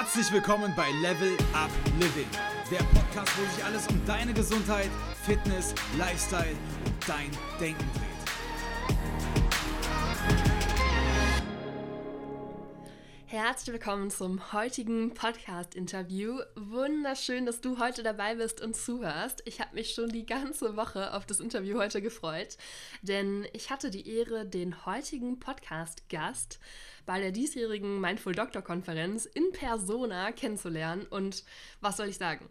Herzlich willkommen bei Level Up Living, der Podcast, wo sich alles um deine Gesundheit, Fitness, Lifestyle und dein Denken dreht. Herzlich willkommen zum heutigen Podcast-Interview. Wunderschön, dass du heute dabei bist und zuhörst. Ich habe mich schon die ganze Woche auf das Interview heute gefreut, denn ich hatte die Ehre, den heutigen Podcast-Gast bei der diesjährigen Mindful Doctor Konferenz in Persona kennenzulernen. Und was soll ich sagen?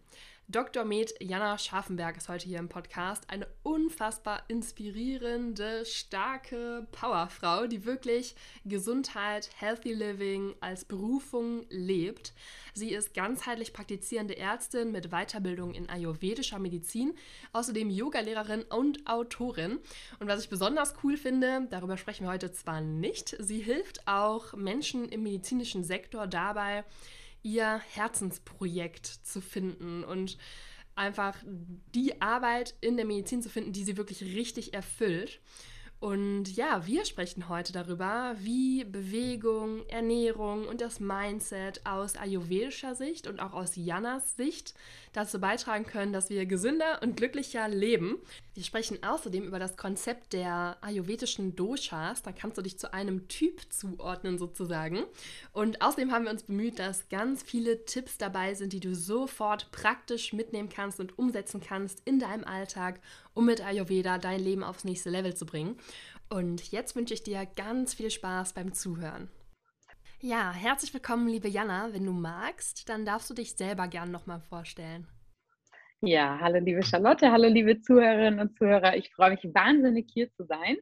Dr. Med Jana Scharfenberg ist heute hier im Podcast. Eine unfassbar inspirierende, starke Powerfrau, die wirklich Gesundheit, Healthy Living als Berufung lebt. Sie ist ganzheitlich praktizierende Ärztin mit Weiterbildung in ayurvedischer Medizin, außerdem Yogalehrerin und Autorin. Und was ich besonders cool finde, darüber sprechen wir heute zwar nicht, sie hilft auch Menschen im medizinischen Sektor dabei, ihr Herzensprojekt zu finden und einfach die Arbeit in der Medizin zu finden, die sie wirklich richtig erfüllt. Und ja, wir sprechen heute darüber, wie Bewegung, Ernährung und das Mindset aus ayurvedischer Sicht und auch aus Janas Sicht dazu beitragen können, dass wir gesünder und glücklicher leben. Wir sprechen außerdem über das Konzept der ayurvedischen Doshas. Da kannst du dich zu einem Typ zuordnen sozusagen. Und außerdem haben wir uns bemüht, dass ganz viele Tipps dabei sind, die du sofort praktisch mitnehmen kannst und umsetzen kannst in deinem Alltag, um mit Ayurveda dein Leben aufs nächste Level zu bringen. Und jetzt wünsche ich dir ganz viel Spaß beim Zuhören. Ja, herzlich willkommen, liebe Jana. Wenn du magst, dann darfst du dich selber gern nochmal vorstellen. Ja, hallo liebe Charlotte, hallo liebe Zuhörerinnen und Zuhörer. Ich freue mich wahnsinnig hier zu sein.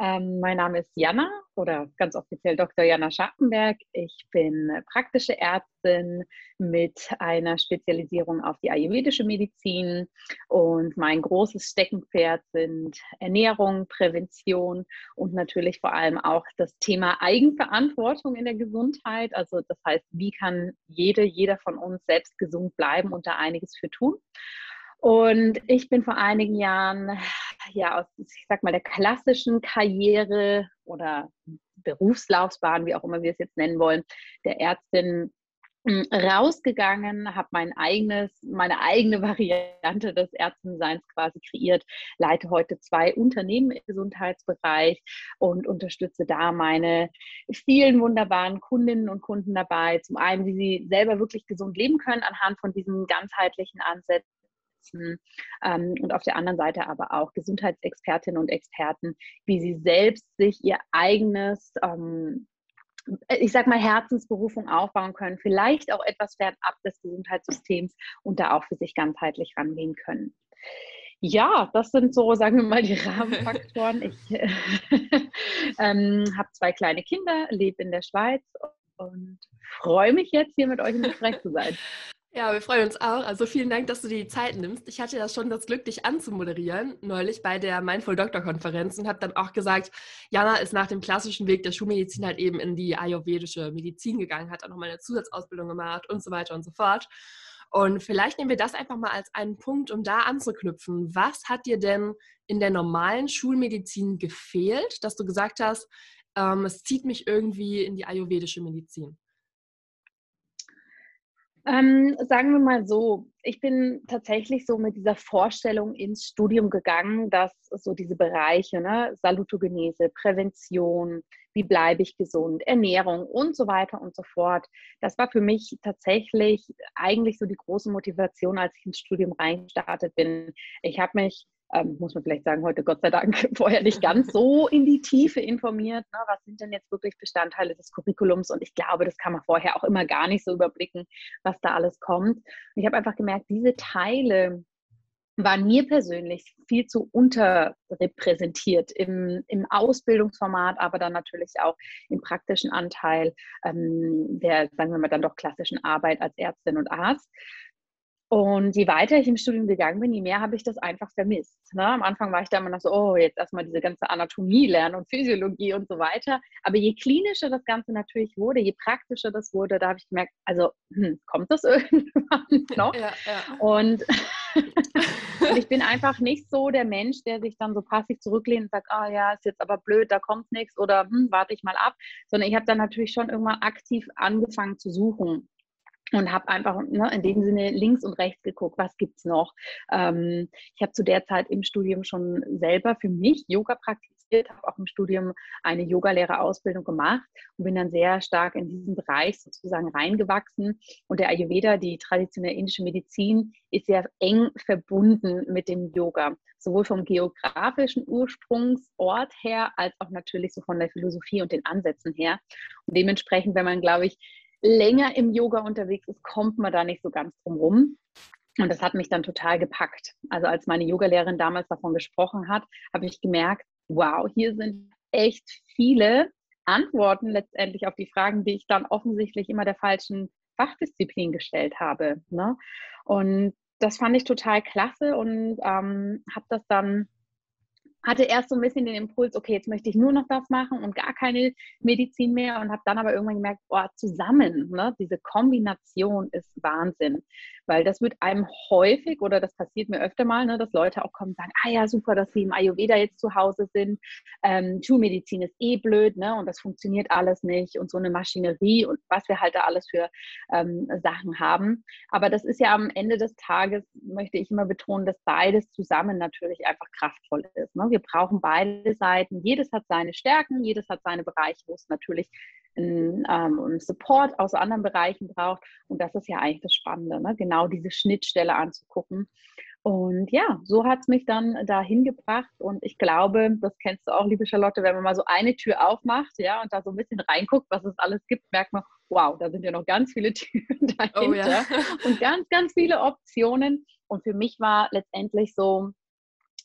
Ähm, mein Name ist Jana oder ganz offiziell Dr. Jana Scharpenberg. Ich bin praktische Ärztin mit einer Spezialisierung auf die ayurvedische Medizin und mein großes Steckenpferd sind Ernährung, Prävention und natürlich vor allem auch das Thema Eigenverantwortung in der Gesundheit. Also das heißt, wie kann jede, jeder von uns selbst gesund bleiben und da einiges für tun. Und ich bin vor einigen Jahren ja aus, ich sag mal, der klassischen Karriere oder Berufslaufbahn, wie auch immer wir es jetzt nennen wollen, der Ärztin hm, rausgegangen, habe mein eigenes, meine eigene Variante des Ärztenseins quasi kreiert, leite heute zwei Unternehmen im Gesundheitsbereich und unterstütze da meine vielen wunderbaren Kundinnen und Kunden dabei. Zum einen, wie sie selber wirklich gesund leben können anhand von diesen ganzheitlichen Ansätzen setzen. Ähm, und auf der anderen Seite aber auch Gesundheitsexpertinnen und Experten, wie sie selbst sich ihr eigenes ähm, ich sag mal, Herzensberufung aufbauen können, vielleicht auch etwas fernab des Gesundheitssystems und da auch für sich ganzheitlich rangehen können. Ja, das sind so, sagen wir mal, die Rahmenfaktoren. Ich äh, ähm, habe zwei kleine Kinder, lebe in der Schweiz und freue mich jetzt hier mit euch im Gespräch zu sein. Ja, wir freuen uns auch. Also vielen Dank, dass du dir die Zeit nimmst. Ich hatte ja schon das Glück, dich anzumoderieren, neulich bei der Mindful Doctor Konferenz und habe dann auch gesagt, Jana ist nach dem klassischen Weg der Schulmedizin halt eben in die ayurvedische Medizin gegangen, hat dann nochmal eine Zusatzausbildung gemacht und so weiter und so fort. Und vielleicht nehmen wir das einfach mal als einen Punkt, um da anzuknüpfen. Was hat dir denn in der normalen Schulmedizin gefehlt, dass du gesagt hast, ähm, es zieht mich irgendwie in die ayurvedische Medizin? Ähm, sagen wir mal so, ich bin tatsächlich so mit dieser Vorstellung ins Studium gegangen, dass so diese Bereiche, ne, Salutogenese, Prävention, wie bleibe ich gesund, Ernährung und so weiter und so fort, das war für mich tatsächlich eigentlich so die große Motivation, als ich ins Studium reingestartet bin. Ich habe mich ähm, muss man vielleicht sagen, heute Gott sei Dank vorher nicht ganz so in die Tiefe informiert. Ne? Was sind denn jetzt wirklich Bestandteile des Curriculums? Und ich glaube, das kann man vorher auch immer gar nicht so überblicken, was da alles kommt. Und ich habe einfach gemerkt, diese Teile waren mir persönlich viel zu unterrepräsentiert im, im Ausbildungsformat, aber dann natürlich auch im praktischen Anteil ähm, der, sagen wir mal, dann doch klassischen Arbeit als Ärztin und Arzt. Und je weiter ich im Studium gegangen bin, je mehr habe ich das einfach vermisst. Ne? Am Anfang war ich da immer noch so, oh, jetzt erstmal diese ganze Anatomie lernen und Physiologie und so weiter. Aber je klinischer das Ganze natürlich wurde, je praktischer das wurde, da habe ich gemerkt, also hm, kommt das irgendwann noch? Ja, ja. Und ich bin einfach nicht so der Mensch, der sich dann so passiv zurücklehnt und sagt, ah oh, ja, ist jetzt aber blöd, da kommt nichts oder hm, warte ich mal ab, sondern ich habe dann natürlich schon irgendwann aktiv angefangen zu suchen und habe einfach ne, in dem Sinne links und rechts geguckt, was gibt es noch. Ähm, ich habe zu der Zeit im Studium schon selber für mich Yoga praktiziert, habe auch im Studium eine Yogalehrerausbildung gemacht und bin dann sehr stark in diesen Bereich sozusagen reingewachsen. Und der Ayurveda, die traditionelle indische Medizin, ist sehr eng verbunden mit dem Yoga, sowohl vom geografischen Ursprungsort her als auch natürlich so von der Philosophie und den Ansätzen her. Und dementsprechend, wenn man, glaube ich, länger im Yoga unterwegs ist, kommt man da nicht so ganz drum rum. Und das hat mich dann total gepackt. Also als meine Yogalehrerin damals davon gesprochen hat, habe ich gemerkt, wow, hier sind echt viele Antworten letztendlich auf die Fragen, die ich dann offensichtlich immer der falschen Fachdisziplin gestellt habe. Ne? Und das fand ich total klasse und ähm, habe das dann hatte erst so ein bisschen den Impuls, okay, jetzt möchte ich nur noch das machen und gar keine Medizin mehr und habe dann aber irgendwann gemerkt, oh, zusammen, ne, diese Kombination ist Wahnsinn, weil das wird einem häufig oder das passiert mir öfter mal, ne, dass Leute auch kommen und sagen, ah ja, super, dass sie im Ayurveda jetzt zu Hause sind, ähm, Schulmedizin ist eh blöd ne, und das funktioniert alles nicht und so eine Maschinerie und was wir halt da alles für ähm, Sachen haben. Aber das ist ja am Ende des Tages, möchte ich immer betonen, dass beides zusammen natürlich einfach kraftvoll ist. Ne? Wir brauchen beide Seiten. Jedes hat seine Stärken, jedes hat seine Bereiche, wo es natürlich einen, ähm, Support aus anderen Bereichen braucht. Und das ist ja eigentlich das Spannende, ne? genau diese Schnittstelle anzugucken. Und ja, so hat es mich dann dahin gebracht. Und ich glaube, das kennst du auch, liebe Charlotte, wenn man mal so eine Tür aufmacht, ja, und da so ein bisschen reinguckt, was es alles gibt, merkt man, wow, da sind ja noch ganz viele Türen dahinter oh, ja. und ganz, ganz viele Optionen. Und für mich war letztendlich so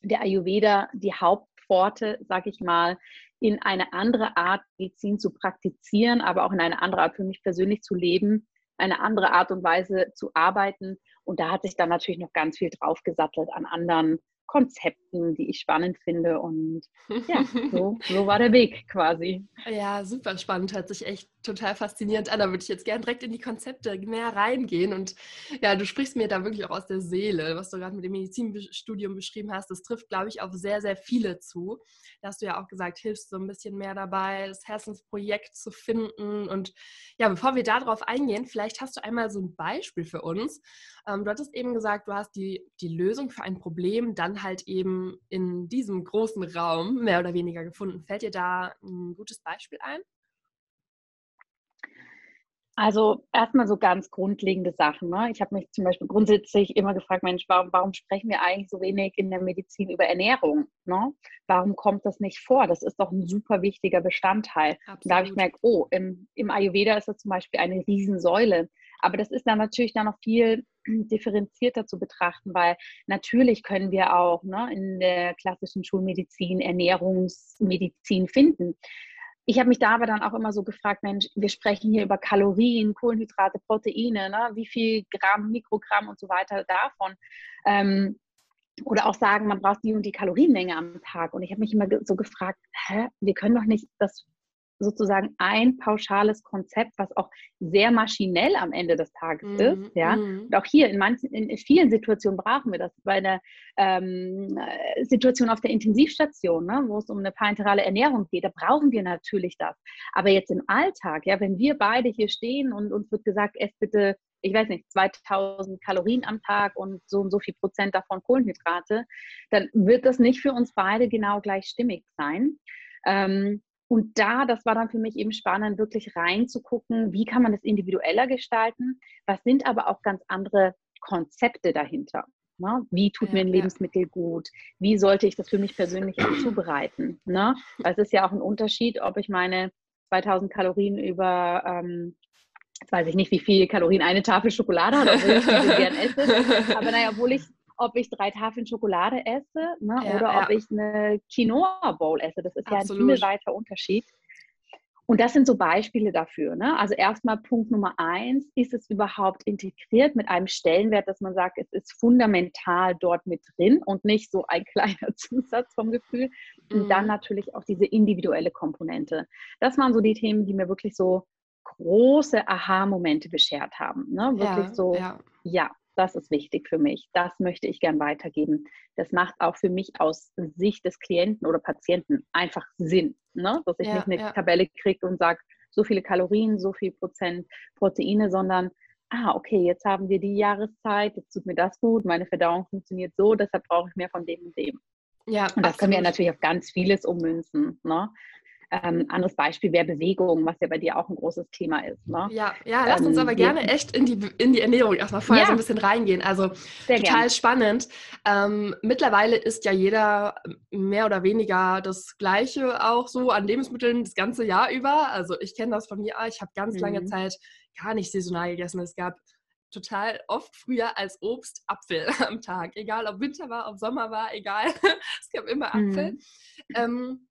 der Ayurveda die Hauptpforte, sag ich mal, in eine andere Art Medizin zu praktizieren, aber auch in eine andere Art für mich persönlich zu leben, eine andere Art und Weise zu arbeiten. Und da hat sich dann natürlich noch ganz viel draufgesattelt an anderen Konzepten, die ich spannend finde. Und ja, so, so war der Weg quasi. Ja, super spannend. Hört sich echt total faszinierend an. Da würde ich jetzt gerne direkt in die Konzepte mehr reingehen. Und ja, du sprichst mir da wirklich auch aus der Seele, was du gerade mit dem Medizinstudium beschrieben hast. Das trifft, glaube ich, auf sehr, sehr viele zu. Da hast du ja auch gesagt, hilfst so ein bisschen mehr dabei, das Herzensprojekt zu finden. Und ja, bevor wir darauf eingehen, vielleicht hast du einmal so ein Beispiel für uns. Ähm, du hattest eben gesagt, du hast die, die Lösung für ein Problem dann halt eben in diesem großen Raum mehr oder weniger gefunden. Fällt dir da ein gutes Beispiel ein? Also erstmal so ganz grundlegende Sachen. Ne? Ich habe mich zum Beispiel grundsätzlich immer gefragt, Mensch, warum, warum sprechen wir eigentlich so wenig in der Medizin über Ernährung? Ne? Warum kommt das nicht vor? Das ist doch ein super wichtiger Bestandteil. Und da habe ich gemerkt, oh, im, im Ayurveda ist das zum Beispiel eine Riesensäule. Aber das ist dann natürlich dann noch viel differenzierter zu betrachten, weil natürlich können wir auch ne, in der klassischen Schulmedizin Ernährungsmedizin finden. Ich habe mich da aber dann auch immer so gefragt, Mensch, wir sprechen hier über Kalorien, Kohlenhydrate, Proteine, ne? wie viel Gramm, Mikrogramm und so weiter davon. Ähm, oder auch sagen, man braucht die und die Kalorienmenge am Tag. Und ich habe mich immer so gefragt, hä, wir können doch nicht das sozusagen ein pauschales Konzept, was auch sehr maschinell am Ende des Tages mm, ist. Ja? Mm. Und auch hier in manchen, in vielen Situationen brauchen wir das. Bei der ähm, Situation auf der Intensivstation, ne, wo es um eine parenterale Ernährung geht, da brauchen wir natürlich das. Aber jetzt im Alltag, ja, wenn wir beide hier stehen und uns wird gesagt, ess bitte ich weiß nicht, 2000 Kalorien am Tag und so und so viel Prozent davon Kohlenhydrate, dann wird das nicht für uns beide genau gleich stimmig sein. Ähm, und da, das war dann für mich eben spannend, wirklich reinzugucken, wie kann man das individueller gestalten, was sind aber auch ganz andere Konzepte dahinter. Ne? Wie tut ja, mir ein Lebensmittel ja. gut? Wie sollte ich das für mich persönlich zubereiten? Ne? Weil es ist ja auch ein Unterschied, ob ich meine 2000 Kalorien über, ähm, jetzt weiß ich nicht, wie viel Kalorien eine Tafel Schokolade hat, obwohl ich diese gern esse. Aber naja, obwohl ich ob ich drei Tafeln Schokolade esse ne, ja, oder ja. ob ich eine Quinoa Bowl esse. Das ist Absolut. ja ein himmelweiter Unterschied. Und das sind so Beispiele dafür. Ne? Also erstmal Punkt Nummer eins, ist es überhaupt integriert mit einem Stellenwert, dass man sagt, es ist fundamental dort mit drin und nicht so ein kleiner Zusatz vom Gefühl. Und dann mhm. natürlich auch diese individuelle Komponente. Das waren so die Themen, die mir wirklich so große Aha-Momente beschert haben. Ne? Wirklich ja, so, ja. ja, das ist wichtig für mich, das möchte ich gern weitergeben. Das macht auch für mich aus Sicht des Klienten oder Patienten einfach Sinn, ne? dass ich ja, nicht eine ja. Tabelle kriege und sage, so viele Kalorien, so viel Prozent Proteine, sondern ah, okay, jetzt haben wir die Jahreszeit, jetzt tut mir das gut, meine Verdauung funktioniert so, deshalb brauche ich mehr von dem und dem. Ja, und das absolut. können wir natürlich auf ganz vieles ummünzen. Ne? Ähm, anderes Beispiel wäre Bewegung, was ja bei dir auch ein großes Thema ist. Ne? Ja, ja, lass uns ähm, aber gerne echt in die, in die Ernährung erstmal vorher ja. so ein bisschen reingehen. Also Sehr total gern. spannend. Ähm, mittlerweile isst ja jeder mehr oder weniger das Gleiche auch so an Lebensmitteln das ganze Jahr über. Also ich kenne das von mir. Ich habe ganz mhm. lange Zeit gar nicht saisonal gegessen. Es gab total oft früher als Obst Apfel am Tag. Egal ob Winter war, ob Sommer war, egal. es gab immer Apfel. Mhm. Ähm,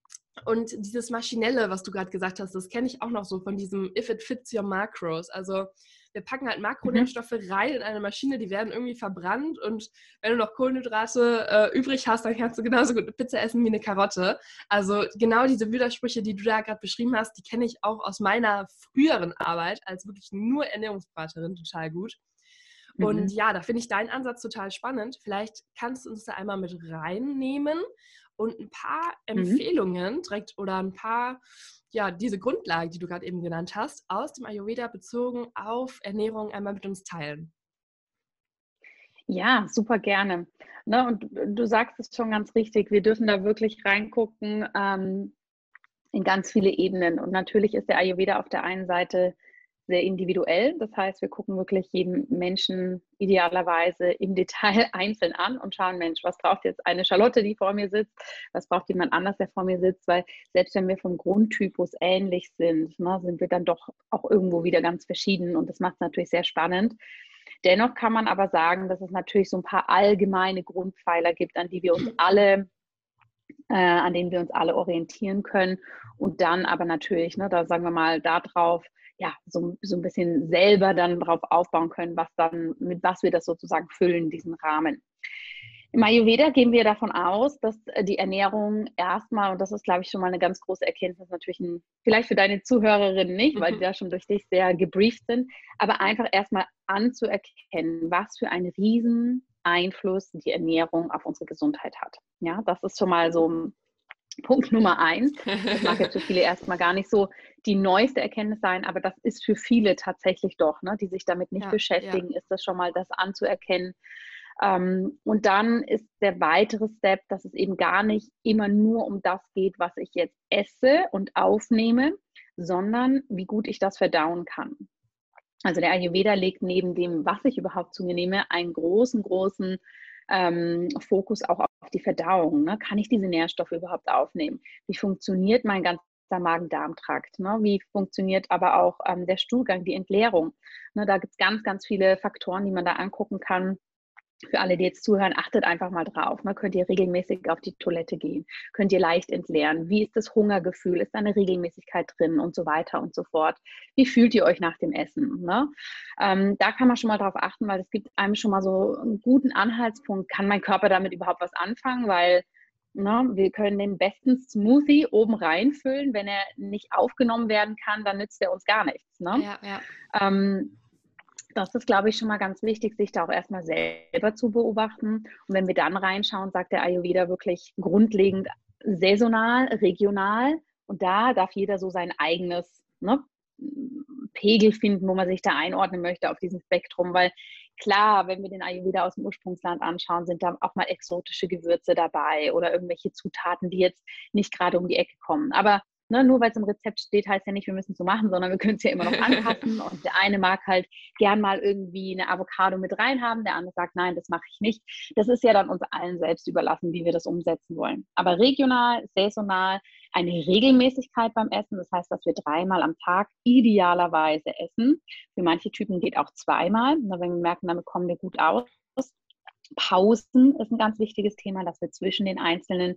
und dieses Maschinelle, was du gerade gesagt hast, das kenne ich auch noch so von diesem If it fits your macros. Also wir packen halt Makronährstoffe mhm. rein in eine Maschine, die werden irgendwie verbrannt und wenn du noch Kohlenhydrate äh, übrig hast, dann kannst du genauso gut eine Pizza essen wie eine Karotte. Also genau diese Widersprüche, die du da gerade beschrieben hast, die kenne ich auch aus meiner früheren Arbeit als wirklich nur Ernährungsberaterin total gut. Und mhm. ja, da finde ich deinen Ansatz total spannend. Vielleicht kannst du uns da einmal mit reinnehmen und ein paar mhm. Empfehlungen direkt oder ein paar, ja, diese Grundlage, die du gerade eben genannt hast, aus dem Ayurveda bezogen auf Ernährung einmal mit uns teilen. Ja, super gerne. Ne, und du sagst es schon ganz richtig, wir dürfen da wirklich reingucken ähm, in ganz viele Ebenen. Und natürlich ist der Ayurveda auf der einen Seite sehr individuell. Das heißt, wir gucken wirklich jeden Menschen idealerweise im Detail einzeln an und schauen, Mensch, was braucht jetzt eine Charlotte, die vor mir sitzt? Was braucht jemand anders, der vor mir sitzt? Weil selbst wenn wir vom Grundtypus ähnlich sind, ne, sind wir dann doch auch irgendwo wieder ganz verschieden und das macht es natürlich sehr spannend. Dennoch kann man aber sagen, dass es natürlich so ein paar allgemeine Grundpfeiler gibt, an die wir uns alle äh, an denen wir uns alle orientieren können und dann aber natürlich, ne, da sagen wir mal, darauf ja, so, so ein bisschen selber dann darauf aufbauen können, was dann, mit was wir das sozusagen füllen, diesen Rahmen. Im Ayurveda gehen wir davon aus, dass äh, die Ernährung erstmal, und das ist, glaube ich, schon mal eine ganz große Erkenntnis, natürlich ein, vielleicht für deine Zuhörerinnen nicht, weil die mhm. da schon durch dich sehr gebrieft sind, aber einfach erstmal anzuerkennen, was für einen riesen Einfluss die Ernährung auf unsere Gesundheit hat. Ja, das ist schon mal so Punkt Nummer eins. Das mag jetzt für viele erstmal gar nicht so die neueste Erkenntnis sein, aber das ist für viele tatsächlich doch, ne, die sich damit nicht ja, beschäftigen, ja. ist das schon mal das anzuerkennen. Ähm, und dann ist der weitere Step, dass es eben gar nicht immer nur um das geht, was ich jetzt esse und aufnehme, sondern wie gut ich das verdauen kann. Also der Ayurveda legt neben dem, was ich überhaupt zu mir nehme, einen großen, großen ähm, Fokus auch auf die Verdauung. Ne? Kann ich diese Nährstoffe überhaupt aufnehmen? Wie funktioniert mein ganzer Magen-Darm-Trakt? Ne? Wie funktioniert aber auch ähm, der Stuhlgang, die Entleerung? Ne? Da gibt es ganz, ganz viele Faktoren, die man da angucken kann für alle, die jetzt zuhören, achtet einfach mal drauf. Ne? Könnt ihr regelmäßig auf die Toilette gehen? Könnt ihr leicht entleeren? Wie ist das Hungergefühl? Ist da eine Regelmäßigkeit drin und so weiter und so fort? Wie fühlt ihr euch nach dem Essen? Ne? Ähm, da kann man schon mal drauf achten, weil es gibt einem schon mal so einen guten Anhaltspunkt. Kann mein Körper damit überhaupt was anfangen? Weil Ne, wir können den besten Smoothie oben reinfüllen. Wenn er nicht aufgenommen werden kann, dann nützt er uns gar nichts. Ne? Ja, ja. Ähm, das ist, glaube ich, schon mal ganz wichtig, sich da auch erstmal selber zu beobachten. Und wenn wir dann reinschauen, sagt der Ayurveda wirklich grundlegend saisonal, regional. Und da darf jeder so sein eigenes ne, Pegel finden, wo man sich da einordnen möchte auf diesem Spektrum. Weil klar, wenn wir den Ayurveda aus dem Ursprungsland anschauen, sind da auch mal exotische Gewürze dabei oder irgendwelche Zutaten, die jetzt nicht gerade um die Ecke kommen. Aber Ne, nur weil es im Rezept steht, heißt ja nicht, wir müssen es so machen, sondern wir können es ja immer noch anpassen. und der eine mag halt gern mal irgendwie eine Avocado mit reinhaben, der andere sagt, nein, das mache ich nicht. Das ist ja dann uns allen selbst überlassen, wie wir das umsetzen wollen. Aber regional, saisonal, eine Regelmäßigkeit beim Essen, das heißt, dass wir dreimal am Tag idealerweise essen. Für manche Typen geht auch zweimal, wenn wir merken, damit kommen wir gut aus. Pausen ist ein ganz wichtiges Thema, dass wir zwischen den einzelnen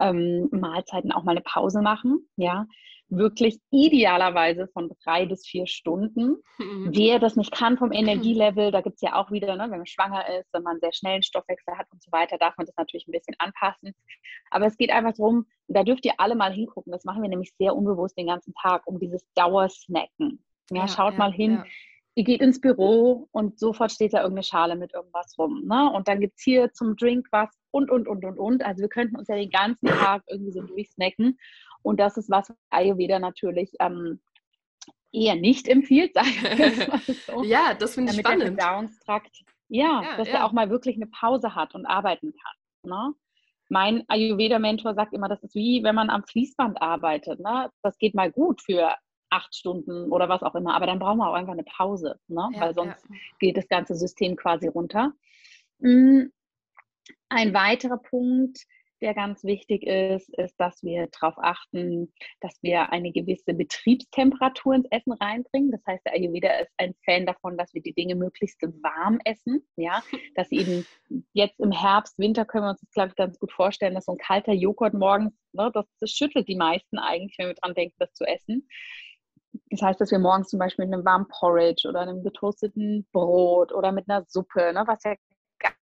ähm, Mahlzeiten auch mal eine Pause machen. Ja, wirklich idealerweise von drei bis vier Stunden. Mhm. Wer das nicht kann vom Energielevel, da gibt es ja auch wieder, ne, wenn man schwanger ist, wenn man sehr schnell einen Stoffwechsel hat und so weiter, darf man das natürlich ein bisschen anpassen. Aber es geht einfach darum, da dürft ihr alle mal hingucken. Das machen wir nämlich sehr unbewusst den ganzen Tag, um dieses Dauersnacken. Ja, ja schaut ja, mal hin. Ja ihr geht ins Büro und sofort steht da irgendeine Schale mit irgendwas rum. Ne? Und dann gibt es hier zum Drink was und, und, und, und, und. Also wir könnten uns ja den ganzen Tag irgendwie so durchsnacken. Und das ist was Ayurveda natürlich ähm, eher nicht empfiehlt, sage ich so. ja, das finde ich spannend. Der Verdauungstrakt, ja, ja dass ja. er auch mal wirklich eine Pause hat und arbeiten kann. Ne? Mein Ayurveda-Mentor sagt immer, das ist wie wenn man am Fließband arbeitet. Ne? Das geht mal gut für acht Stunden oder was auch immer, aber dann brauchen wir auch einfach eine Pause, ne? Ja, weil sonst geht das ganze System quasi runter. Hm, ein weiterer Punkt, der ganz wichtig ist, ist, dass wir darauf achten, dass wir eine gewisse Betriebstemperatur ins Essen reinbringen. Das heißt, der Ayurveda ist ein Fan davon, dass wir die Dinge möglichst warm essen. Ja, dass eben jetzt im Herbst, Winter können wir uns das, glaube ich, ganz gut vorstellen, dass so ein kalter Joghurt morgens, ne, das, das schüttelt die meisten eigentlich, wenn wir dran denken, das zu essen. Das heißt, dass wir morgens zum Beispiel mit einem warmen Porridge oder einem getoasteten Brot oder mit einer Suppe, ne, was ja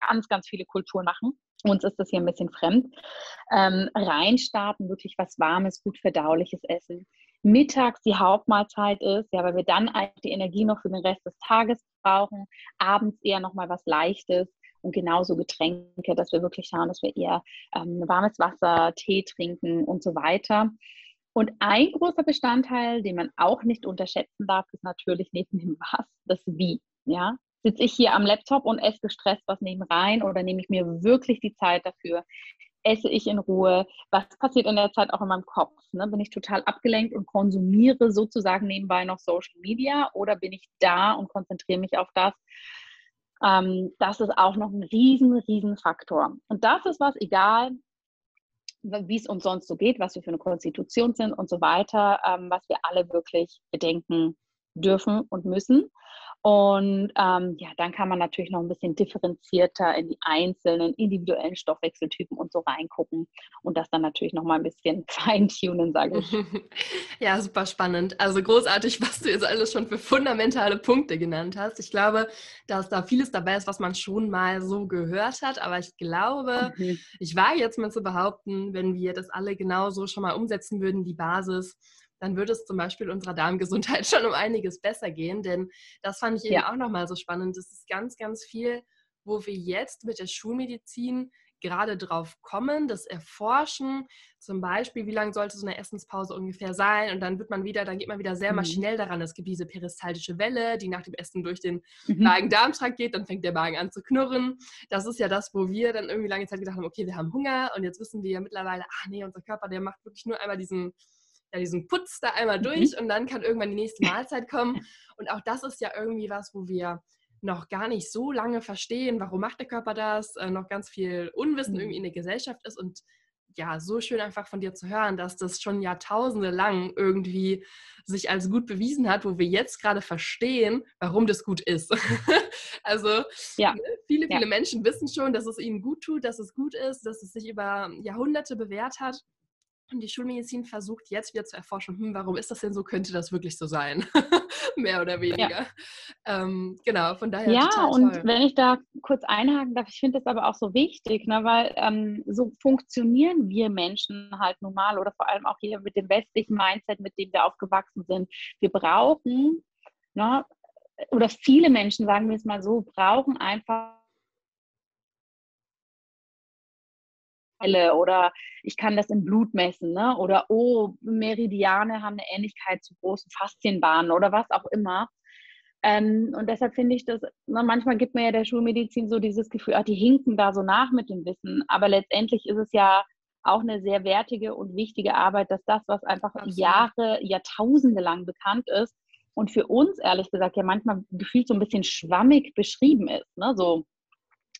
ganz, ganz viele Kulturen machen. Uns ist das hier ein bisschen fremd. Ähm, reinstarten, wirklich was Warmes, gut verdauliches Essen. Mittags die Hauptmahlzeit ist, ja, weil wir dann eigentlich die Energie noch für den Rest des Tages brauchen. Abends eher nochmal was Leichtes und genauso Getränke, dass wir wirklich schauen, dass wir eher ähm, warmes Wasser, Tee trinken und so weiter. Und ein großer Bestandteil, den man auch nicht unterschätzen darf, ist natürlich neben dem Was, das Wie. Ja, sitze ich hier am Laptop und esse gestresst was nebenrein oder nehme ich mir wirklich die Zeit dafür? Esse ich in Ruhe? Was passiert in der Zeit auch in meinem Kopf? Ne? Bin ich total abgelenkt und konsumiere sozusagen nebenbei noch Social Media oder bin ich da und konzentriere mich auf das? Ähm, das ist auch noch ein riesen, riesen Faktor. Und das ist was, egal wie es uns sonst so geht, was wir für eine Konstitution sind und so weiter, ähm, was wir alle wirklich bedenken dürfen und müssen. Und ähm, ja, dann kann man natürlich noch ein bisschen differenzierter in die einzelnen individuellen Stoffwechseltypen und so reingucken und das dann natürlich noch mal ein bisschen feintunen, sage ich. Ja, super spannend. Also großartig, was du jetzt alles schon für fundamentale Punkte genannt hast. Ich glaube, dass da vieles dabei ist, was man schon mal so gehört hat, aber ich glaube, mhm. ich wage jetzt mal zu behaupten, wenn wir das alle genauso schon mal umsetzen würden, die Basis, dann würde es zum Beispiel unserer Darmgesundheit schon um einiges besser gehen. Denn das fand ich eben ja. auch nochmal so spannend. Das ist ganz, ganz viel, wo wir jetzt mit der Schulmedizin gerade drauf kommen, das erforschen. Zum Beispiel, wie lange sollte so eine Essenspause ungefähr sein? Und dann wird man wieder, dann geht man wieder sehr mhm. maschinell daran. Es gibt diese peristaltische Welle, die nach dem Essen durch den mhm. Magen-Darm-Trakt geht, dann fängt der Magen an zu knurren. Das ist ja das, wo wir dann irgendwie lange Zeit gedacht haben, okay, wir haben Hunger und jetzt wissen wir ja mittlerweile, ach nee, unser Körper, der macht wirklich nur einmal diesen ja, diesen Putz da einmal mhm. durch mhm. und dann kann irgendwann die nächste Mahlzeit kommen. Und auch das ist ja irgendwie was, wo wir noch gar nicht so lange verstehen, warum macht der Körper das, äh, noch ganz viel Unwissen mhm. irgendwie in der Gesellschaft ist und ja, so schön einfach von dir zu hören, dass das schon Jahrtausende lang irgendwie sich als gut bewiesen hat, wo wir jetzt gerade verstehen, warum das gut ist. also ja. Ne, viele, viele ja. Menschen wissen schon, dass es ihnen gut tut, dass es gut ist, dass es sich über Jahrhunderte bewährt hat. Und die Schulmedizin versucht jetzt wieder zu erforschen, hm, warum ist das denn so? Könnte das wirklich so sein? Mehr oder weniger. Ja. Ähm, genau, von daher. Ja, und toll. wenn ich da kurz einhaken darf, ich finde das aber auch so wichtig, ne, weil ähm, so funktionieren wir Menschen halt normal oder vor allem auch hier mit dem westlichen Mindset, mit dem wir aufgewachsen sind. Wir brauchen, ne, oder viele Menschen, sagen wir es mal so, brauchen einfach oder ich kann das im Blut messen ne? oder oh, Meridiane haben eine Ähnlichkeit zu großen Faszienbahnen oder was auch immer. Ähm, und deshalb finde ich das, na, ne, manchmal gibt mir ja der Schulmedizin so dieses Gefühl, ach, die hinken da so nach mit dem Wissen, aber letztendlich ist es ja auch eine sehr wertige und wichtige Arbeit, dass das, was einfach Absolut. Jahre, Jahrtausende lang bekannt ist und für uns ehrlich gesagt ja manchmal gefühlt so ein bisschen schwammig beschrieben ist. Ne? So,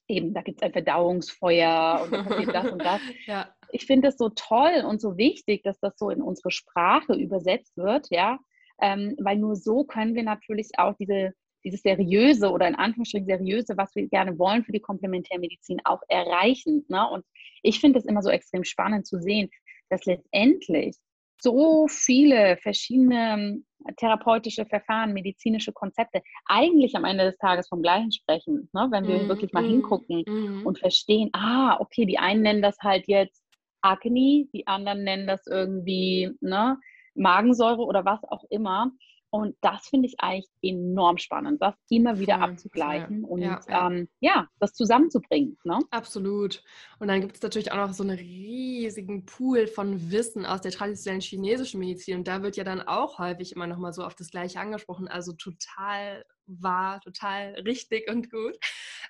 eben, da gibt es ein Verdauungsfeuer und da passiert das und das. ja. Ich finde es so toll und so wichtig, dass das so in unsere Sprache übersetzt wird, ja, ähm, weil nur so können wir natürlich auch diese, dieses seriöse oder in Anführungsstrichen seriöse, was wir gerne wollen für die Komplementärmedizin auch erreichen. Ne? Und ich finde es immer so extrem spannend zu sehen, dass letztendlich so viele verschiedene therapeutische Verfahren, medizinische Konzepte eigentlich am Ende des Tages vom Gleichen sprechen. Ne? Wenn wir mm, wirklich mal mm, hingucken mm. und verstehen, ah, okay, die einen nennen das halt jetzt Akne, die anderen nennen das irgendwie ne, Magensäure oder was auch immer. Und das finde ich eigentlich enorm spannend, das immer wieder Voll, abzugleichen ja, und ja, ja. Ähm, ja, das zusammenzubringen. Ne? Absolut. Und dann gibt es natürlich auch noch so einen riesigen Pool von Wissen aus der traditionellen chinesischen Medizin. Und da wird ja dann auch häufig immer noch mal so auf das Gleiche angesprochen. Also total wahr, total richtig und gut.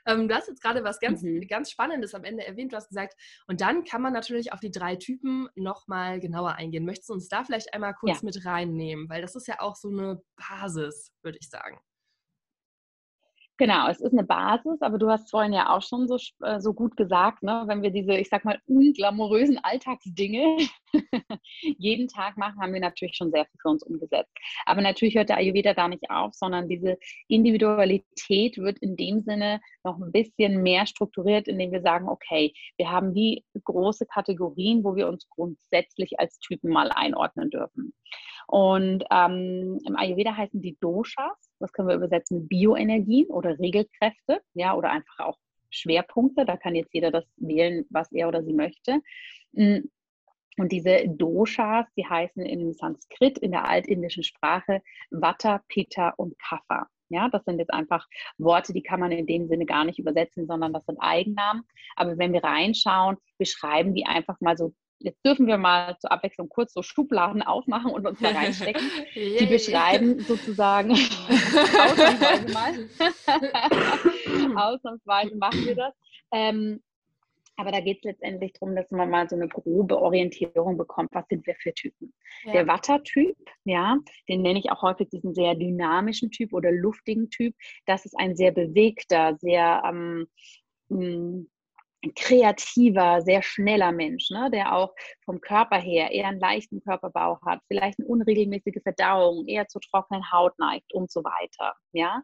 Ähm, du hast jetzt gerade was ganz, mhm. ganz Spannendes am Ende erwähnt. Du hast gesagt, und dann kann man natürlich auf die drei Typen nochmal genauer eingehen. Möchtest du uns da vielleicht einmal kurz ja. mit reinnehmen? Weil das ist ja auch so eine Basis, würde ich sagen. Genau, es ist eine Basis, aber du hast vorhin ja auch schon so, äh, so gut gesagt, ne? wenn wir diese, ich sag mal, unglamourösen Alltagsdinge jeden Tag machen, haben wir natürlich schon sehr viel für uns umgesetzt. Aber natürlich hört der Ayurveda da nicht auf, sondern diese Individualität wird in dem Sinne noch ein bisschen mehr strukturiert, indem wir sagen, okay, wir haben die große Kategorien, wo wir uns grundsätzlich als Typen mal einordnen dürfen. Und ähm, im Ayurveda heißen die Doshas, das können wir übersetzen mit Bioenergien oder Regelkräfte, ja, oder einfach auch Schwerpunkte. Da kann jetzt jeder das wählen, was er oder sie möchte. Hm, und diese Doshas, die heißen in Sanskrit, in der altindischen Sprache, Vata, Pitta und Kapha. Ja, das sind jetzt einfach Worte, die kann man in dem Sinne gar nicht übersetzen, sondern das sind Eigennamen. Aber wenn wir reinschauen, beschreiben die einfach mal so jetzt dürfen wir mal zur Abwechslung kurz so Schubladen aufmachen und uns da reinstecken. Die beschreiben sozusagen, ausnahmsweise mal, ausnahmsweise machen wir das. Ähm, aber da geht es letztendlich darum, dass man mal so eine grobe Orientierung bekommt, was sind wir für Typen. Ja. Der Watter-Typ, ja, den nenne ich auch häufig diesen sehr dynamischen Typ oder luftigen Typ. Das ist ein sehr bewegter, sehr ähm, kreativer, sehr schneller Mensch, ne, der auch vom Körper her eher einen leichten Körperbau hat, vielleicht eine unregelmäßige Verdauung, eher zur trockenen Haut neigt und so weiter. Ja,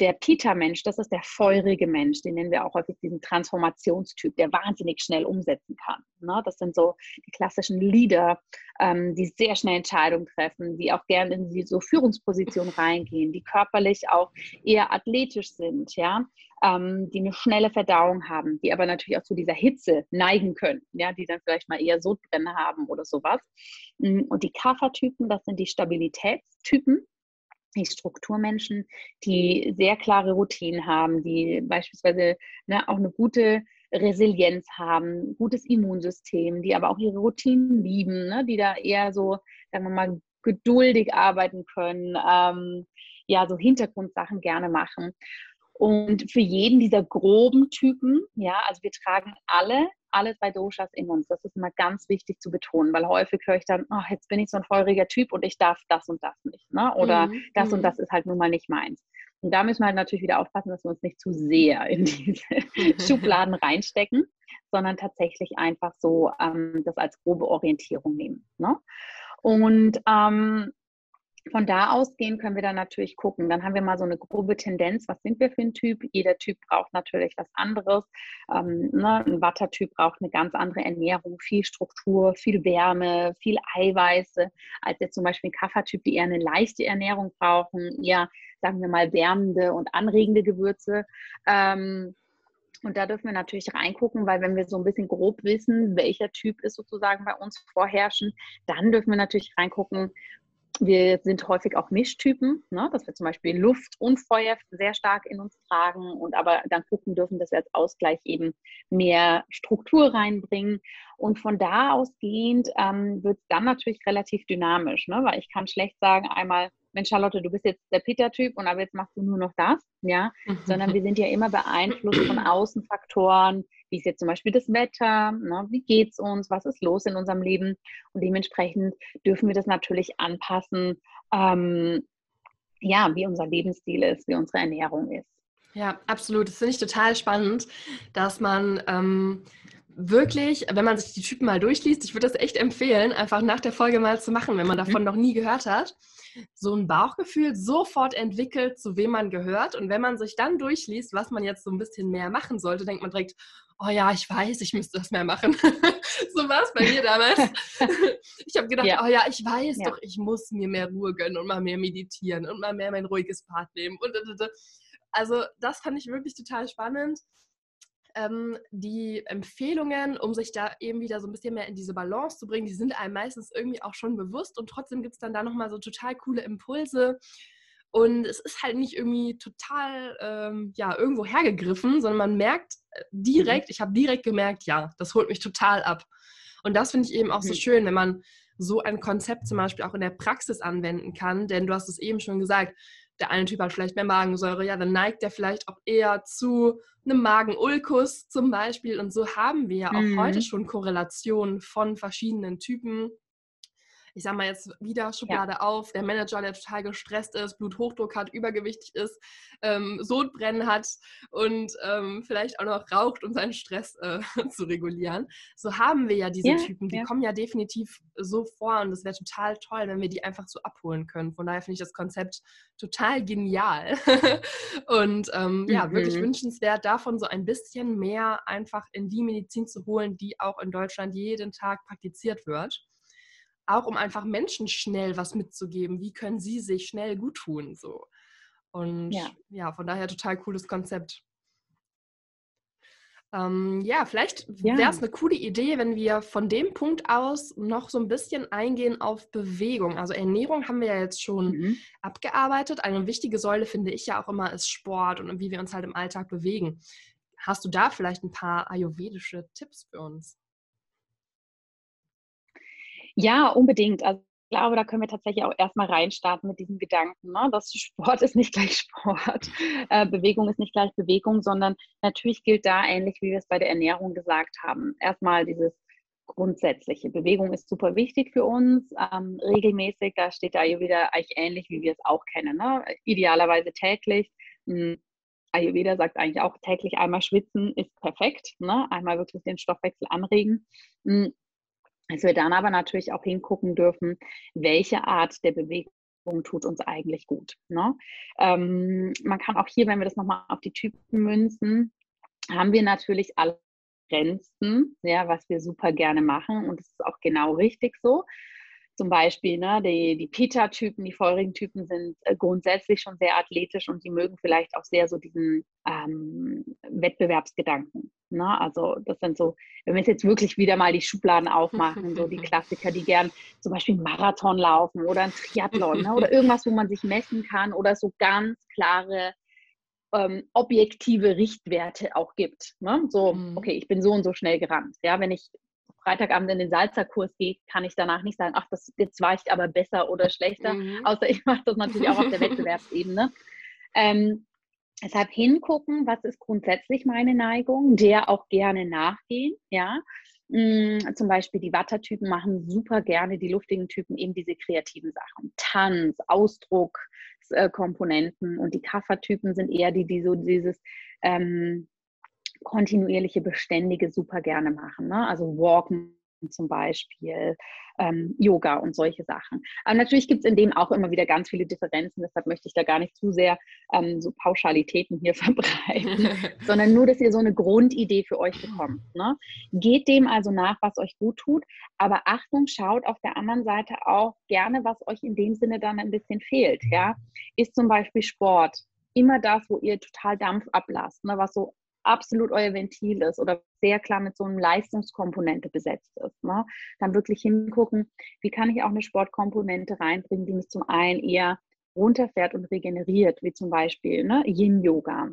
der Peter-Mensch, das ist der feurige Mensch, den nennen wir auch häufig diesen Transformationstyp, der wahnsinnig schnell umsetzen kann. Ne? Das sind so die klassischen Leader, ähm, die sehr schnell Entscheidungen treffen, die auch gerne in die so Führungsposition reingehen, die körperlich auch eher athletisch sind, ja, ähm, die eine schnelle Verdauung haben, die aber natürlich auch zu dieser Hitze neigen können, ja, die dann vielleicht mal eher Sodbrennen haben oder sowas. Mm, und die Kaffertypen, das sind die Stabilitätstypen die Strukturmenschen, die sehr klare Routinen haben, die beispielsweise ne, auch eine gute Resilienz haben, gutes Immunsystem, die aber auch ihre Routinen lieben, ne, die da eher so, sagen wir mal, geduldig arbeiten können, ähm, ja, so Hintergrundsachen gerne machen. Und für jeden dieser groben Typen, ja, also wir tragen alle alle drei Doshas in uns. Das ist immer ganz wichtig zu betonen, weil häufig höre ich dann, oh, jetzt bin ich so ein feuriger Typ und ich darf das und das nicht. Ne? Oder mhm. das und mhm. das ist halt nun mal nicht meins. Und da müssen wir halt natürlich wieder aufpassen, dass wir uns nicht zu sehr in diese Schubladen reinstecken, sondern tatsächlich einfach so ähm, das als grobe Orientierung nehmen. Ne? Und ähm, von da ausgehen können wir dann natürlich gucken. Dann haben wir mal so eine grobe Tendenz, was sind wir für ein Typ? Jeder Typ braucht natürlich was anderes. Ähm, ne? Ein Wattertyp braucht eine ganz andere Ernährung, viel Struktur, viel Wärme, viel Eiweiße, als jetzt zum Beispiel ein Kaffertyp, die eher eine leichte Ernährung brauchen, eher, sagen wir mal, wärmende und anregende Gewürze. Ähm, und da dürfen wir natürlich reingucken, weil wenn wir so ein bisschen grob wissen, welcher Typ ist sozusagen bei uns vorherrschend, dann dürfen wir natürlich reingucken, wir sind häufig auch Mischtypen, ne? dass wir zum Beispiel Luft und Feuer sehr stark in uns tragen und aber dann gucken dürfen, dass wir als Ausgleich eben mehr Struktur reinbringen. Und von da ausgehend ähm, wird es dann natürlich relativ dynamisch, ne? weil ich kann schlecht sagen, einmal Mensch, Charlotte, du bist jetzt der Peter-Typ und aber jetzt machst du nur noch das, ja, sondern wir sind ja immer beeinflusst von Außenfaktoren, wie ist jetzt zum Beispiel das Wetter, ne, wie geht es uns, was ist los in unserem Leben? Und dementsprechend dürfen wir das natürlich anpassen, ähm, ja, wie unser Lebensstil ist, wie unsere Ernährung ist. Ja, absolut. Das finde ich total spannend, dass man ähm, wirklich, wenn man sich die Typen mal durchliest, ich würde das echt empfehlen, einfach nach der Folge mal zu machen, wenn man davon mhm. noch nie gehört hat so ein Bauchgefühl sofort entwickelt, zu wem man gehört. Und wenn man sich dann durchliest, was man jetzt so ein bisschen mehr machen sollte, denkt man direkt, oh ja, ich weiß, ich müsste das mehr machen. so war es bei mir damals. ich habe gedacht, ja. oh ja, ich weiß ja. doch, ich muss mir mehr Ruhe gönnen und mal mehr meditieren und mal mehr mein ruhiges Part nehmen. Und, und, und. Also das fand ich wirklich total spannend. Ähm, die Empfehlungen, um sich da eben wieder so ein bisschen mehr in diese Balance zu bringen, die sind einem meistens irgendwie auch schon bewusst und trotzdem gibt es dann da nochmal so total coole Impulse. Und es ist halt nicht irgendwie total ähm, ja, irgendwo hergegriffen, sondern man merkt äh, direkt, mhm. ich habe direkt gemerkt, ja, das holt mich total ab. Und das finde ich eben auch so mhm. schön, wenn man so ein Konzept zum Beispiel auch in der Praxis anwenden kann. Denn du hast es eben schon gesagt, der eine Typ hat vielleicht mehr Magensäure, ja, dann neigt der vielleicht auch eher zu einem Magenulkus zum Beispiel. Und so haben wir ja auch mhm. heute schon Korrelationen von verschiedenen Typen ich sag mal jetzt wieder Schublade ja. auf, der Manager, der total gestresst ist, Bluthochdruck hat, übergewichtig ist, ähm, Sodbrennen hat und ähm, vielleicht auch noch raucht, um seinen Stress äh, zu regulieren. So haben wir ja diese ja, Typen, die ja. kommen ja definitiv so vor und es wäre total toll, wenn wir die einfach so abholen können. Von daher finde ich das Konzept total genial und ähm, mhm. ja, wirklich wünschenswert, davon so ein bisschen mehr einfach in die Medizin zu holen, die auch in Deutschland jeden Tag praktiziert wird auch um einfach Menschen schnell was mitzugeben. Wie können sie sich schnell gut tun? So. Und ja, ja von daher total cooles Konzept. Ähm, ja, vielleicht ja. wäre es eine coole Idee, wenn wir von dem Punkt aus noch so ein bisschen eingehen auf Bewegung. Also Ernährung haben wir ja jetzt schon mhm. abgearbeitet. Eine wichtige Säule finde ich ja auch immer ist Sport und wie wir uns halt im Alltag bewegen. Hast du da vielleicht ein paar ayurvedische Tipps für uns? Ja, unbedingt. Also ich glaube, da können wir tatsächlich auch erstmal reinstarten mit diesem Gedanken, ne? dass Sport ist nicht gleich Sport, äh, Bewegung ist nicht gleich Bewegung, sondern natürlich gilt da ähnlich, wie wir es bei der Ernährung gesagt haben. Erstmal dieses grundsätzliche. Bewegung ist super wichtig für uns, ähm, regelmäßig, da steht da wieder eigentlich ähnlich, wie wir es auch kennen. Ne? Idealerweise täglich. Hm. Ayurveda sagt eigentlich auch, täglich einmal schwitzen ist perfekt. Ne? Einmal wirklich den Stoffwechsel anregen. Hm dass wir dann aber natürlich auch hingucken dürfen, welche Art der Bewegung tut uns eigentlich gut. Ne? Ähm, man kann auch hier, wenn wir das nochmal auf die Typen münzen, haben wir natürlich alle Grenzen, ja, was wir super gerne machen und das ist auch genau richtig so. Zum Beispiel, ne, die, die Pita-Typen, die feurigen Typen sind äh, grundsätzlich schon sehr athletisch und die mögen vielleicht auch sehr so diesen ähm, Wettbewerbsgedanken. Ne? Also das sind so, wenn wir jetzt wirklich wieder mal die Schubladen aufmachen, so die Klassiker, die gern zum Beispiel einen Marathon laufen oder ein Triathlon ne? oder irgendwas, wo man sich messen kann oder so ganz klare ähm, objektive Richtwerte auch gibt. Ne? So, mhm. okay, ich bin so und so schnell gerannt. Ja, wenn ich Freitagabend in den Salzerkurs gehe, kann ich danach nicht sagen, ach, das, jetzt war ich aber besser oder schlechter. Mhm. Außer ich mache das natürlich auch auf der Wettbewerbsebene. Ähm, deshalb hingucken, was ist grundsätzlich meine Neigung, der auch gerne nachgehen, ja. Mm, zum Beispiel die Wattertypen machen super gerne, die luftigen Typen eben diese kreativen Sachen. Tanz, Ausdruck, äh, Komponenten und die Kaffertypen sind eher die, die so dieses ähm, kontinuierliche, beständige super gerne machen. Ne? Also Walken zum Beispiel, ähm, Yoga und solche Sachen. Aber natürlich gibt es in dem auch immer wieder ganz viele Differenzen, deshalb möchte ich da gar nicht zu sehr ähm, so Pauschalitäten hier verbreiten, sondern nur, dass ihr so eine Grundidee für euch bekommt. Ne? Geht dem also nach, was euch gut tut, aber Achtung, schaut auf der anderen Seite auch gerne, was euch in dem Sinne dann ein bisschen fehlt. Ja? Ist zum Beispiel Sport immer das, wo ihr total Dampf ablasst, ne? was so absolut euer Ventil ist oder sehr klar mit so einer Leistungskomponente besetzt ist. Ne? Dann wirklich hingucken, wie kann ich auch eine Sportkomponente reinbringen, die mich zum einen eher runterfährt und regeneriert, wie zum Beispiel ne, Yin-Yoga.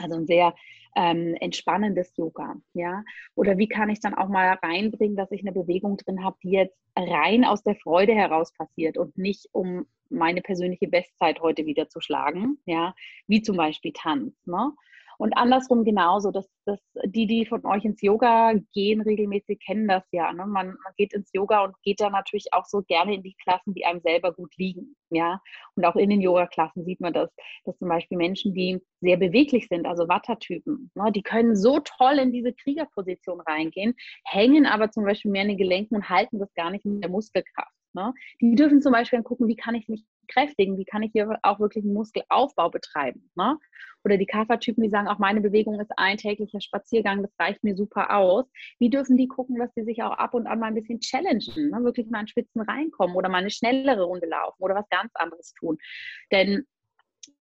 Also ein sehr ähm, entspannendes Yoga, ja. Oder wie kann ich dann auch mal reinbringen, dass ich eine Bewegung drin habe, die jetzt rein aus der Freude heraus passiert und nicht um meine persönliche Bestzeit heute wieder zu schlagen, ja, wie zum Beispiel Tanz. Ne? Und andersrum genauso, dass, dass die, die von euch ins Yoga gehen, regelmäßig kennen das ja. Ne? Man, man geht ins Yoga und geht da natürlich auch so gerne in die Klassen, die einem selber gut liegen. Ja? Und auch in den Yoga-Klassen sieht man das, dass zum Beispiel Menschen, die sehr beweglich sind, also Watter-Typen, ne? die können so toll in diese Kriegerposition reingehen, hängen aber zum Beispiel mehr in den Gelenken und halten das gar nicht mit der Muskelkraft. Ne? Die dürfen zum Beispiel gucken, wie kann ich mich kräftigen, wie kann ich hier auch wirklich einen Muskelaufbau betreiben. Ne? Oder die Kaffertypen, die sagen, auch meine Bewegung ist ein täglicher Spaziergang, das reicht mir super aus. Wie dürfen die gucken, dass sie sich auch ab und an mal ein bisschen challengen, ne? wirklich mal in Spitzen reinkommen oder mal eine schnellere Runde laufen oder was ganz anderes tun. Denn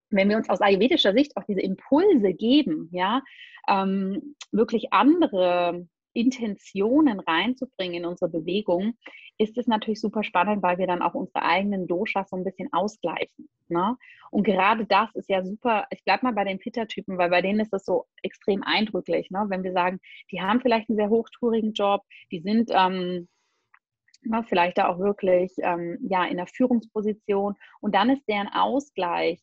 wenn wir uns aus ayurvedischer Sicht auch diese Impulse geben, ja, ähm, wirklich andere Intentionen reinzubringen in unsere Bewegung, ist es natürlich super spannend, weil wir dann auch unsere eigenen Doshas so ein bisschen ausgleichen. Ne? Und gerade das ist ja super, ich bleibe mal bei den Pitta-Typen, weil bei denen ist das so extrem eindrücklich, ne? wenn wir sagen, die haben vielleicht einen sehr hochtourigen Job, die sind ähm, na, vielleicht da auch wirklich ähm, ja, in der Führungsposition und dann ist deren Ausgleich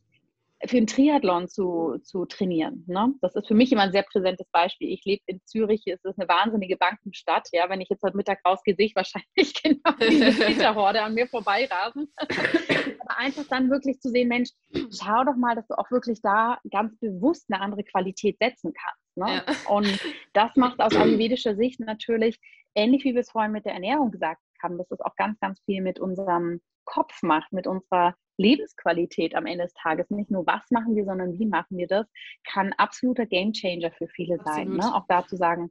für einen Triathlon zu, zu trainieren. Ne? Das ist für mich immer ein sehr präsentes Beispiel. Ich lebe in Zürich, es ist eine wahnsinnige Bankenstadt. Ja, wenn ich jetzt heute Mittag rausgehe, sehe ich wahrscheinlich genau diese Peterhorde an mir vorbeirasen. Aber einfach dann wirklich zu sehen, Mensch, schau doch mal, dass du auch wirklich da ganz bewusst eine andere Qualität setzen kannst. Ne? Ja. Und das macht aus ayurvedischer Sicht natürlich, ähnlich wie wir es vorhin mit der Ernährung gesagt haben, dass es auch ganz, ganz viel mit unserem Kopf macht, mit unserer Lebensqualität am Ende des Tages. Nicht nur was machen wir, sondern wie machen wir das, kann absoluter Gamechanger für viele Absolut. sein. Ne? Auch da zu sagen,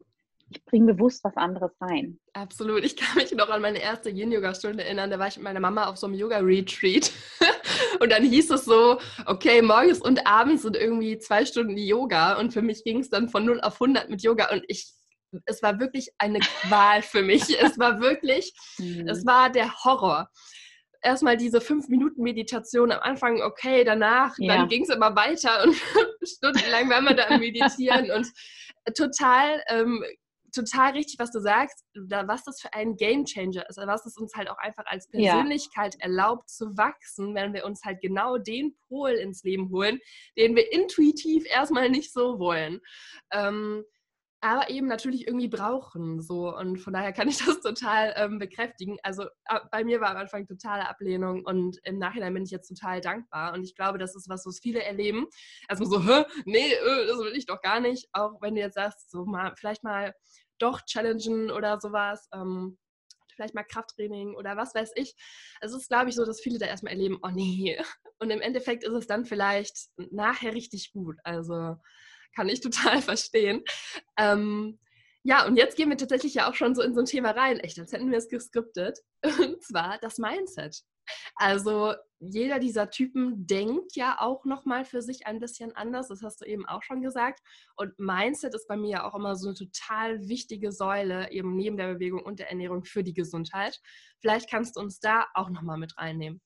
ich bringe bewusst was anderes rein. Absolut. Ich kann mich noch an meine erste Yin-Yoga-Stunde erinnern. Da war ich mit meiner Mama auf so einem Yoga-Retreat. und dann hieß es so, okay, morgens und abends sind irgendwie zwei Stunden Yoga. Und für mich ging es dann von 0 auf 100 mit Yoga. Und ich, es war wirklich eine Qual für mich. Es war wirklich, mhm. es war der Horror erstmal diese fünf Minuten Meditation am Anfang okay, danach, ja. dann ging es immer weiter und stundenlang war man da am Meditieren und total, ähm, total richtig, was du sagst, was das für ein Game Changer ist, was es uns halt auch einfach als Persönlichkeit ja. erlaubt zu wachsen, wenn wir uns halt genau den Pol ins Leben holen, den wir intuitiv erstmal nicht so wollen. Ähm, aber eben natürlich irgendwie brauchen. So. Und von daher kann ich das total ähm, bekräftigen. Also bei mir war am Anfang totale Ablehnung und im Nachhinein bin ich jetzt total dankbar. Und ich glaube, das ist was, was viele erleben. Erstmal so, Hä? nee, äh, das will ich doch gar nicht. Auch wenn du jetzt sagst, so mal, vielleicht mal doch challengen oder sowas. Ähm, vielleicht mal Krafttraining oder was weiß ich. Es ist, glaube ich, so, dass viele da erstmal erleben, oh nee. Und im Endeffekt ist es dann vielleicht nachher richtig gut. Also kann ich total verstehen. Ähm, ja, und jetzt gehen wir tatsächlich ja auch schon so in so ein Thema rein. Echt, als hätten wir es geskriptet. Und zwar das Mindset. Also jeder dieser Typen denkt ja auch nochmal für sich ein bisschen anders. Das hast du eben auch schon gesagt. Und Mindset ist bei mir ja auch immer so eine total wichtige Säule, eben neben der Bewegung und der Ernährung für die Gesundheit. Vielleicht kannst du uns da auch nochmal mit reinnehmen.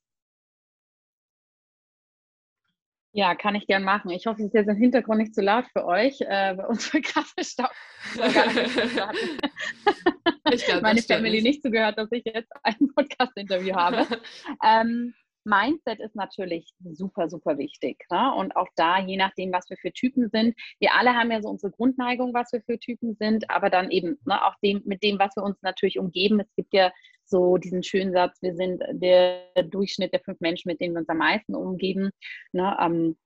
Ja, kann ich gern machen. Ich hoffe, es ist jetzt im Hintergrund nicht zu laut für euch. Äh, bei uns wird gerade Staub. Meine Family nicht zugehört, dass ich jetzt ein Podcast-Interview habe. ähm, Mindset ist natürlich super, super wichtig. Ne? Und auch da, je nachdem, was wir für Typen sind, wir alle haben ja so unsere Grundneigung, was wir für Typen sind, aber dann eben ne, auch dem, mit dem, was wir uns natürlich umgeben. Es gibt ja so diesen schönen Satz, wir sind der Durchschnitt der fünf Menschen, mit denen wir uns am meisten umgeben. Ne? Ähm,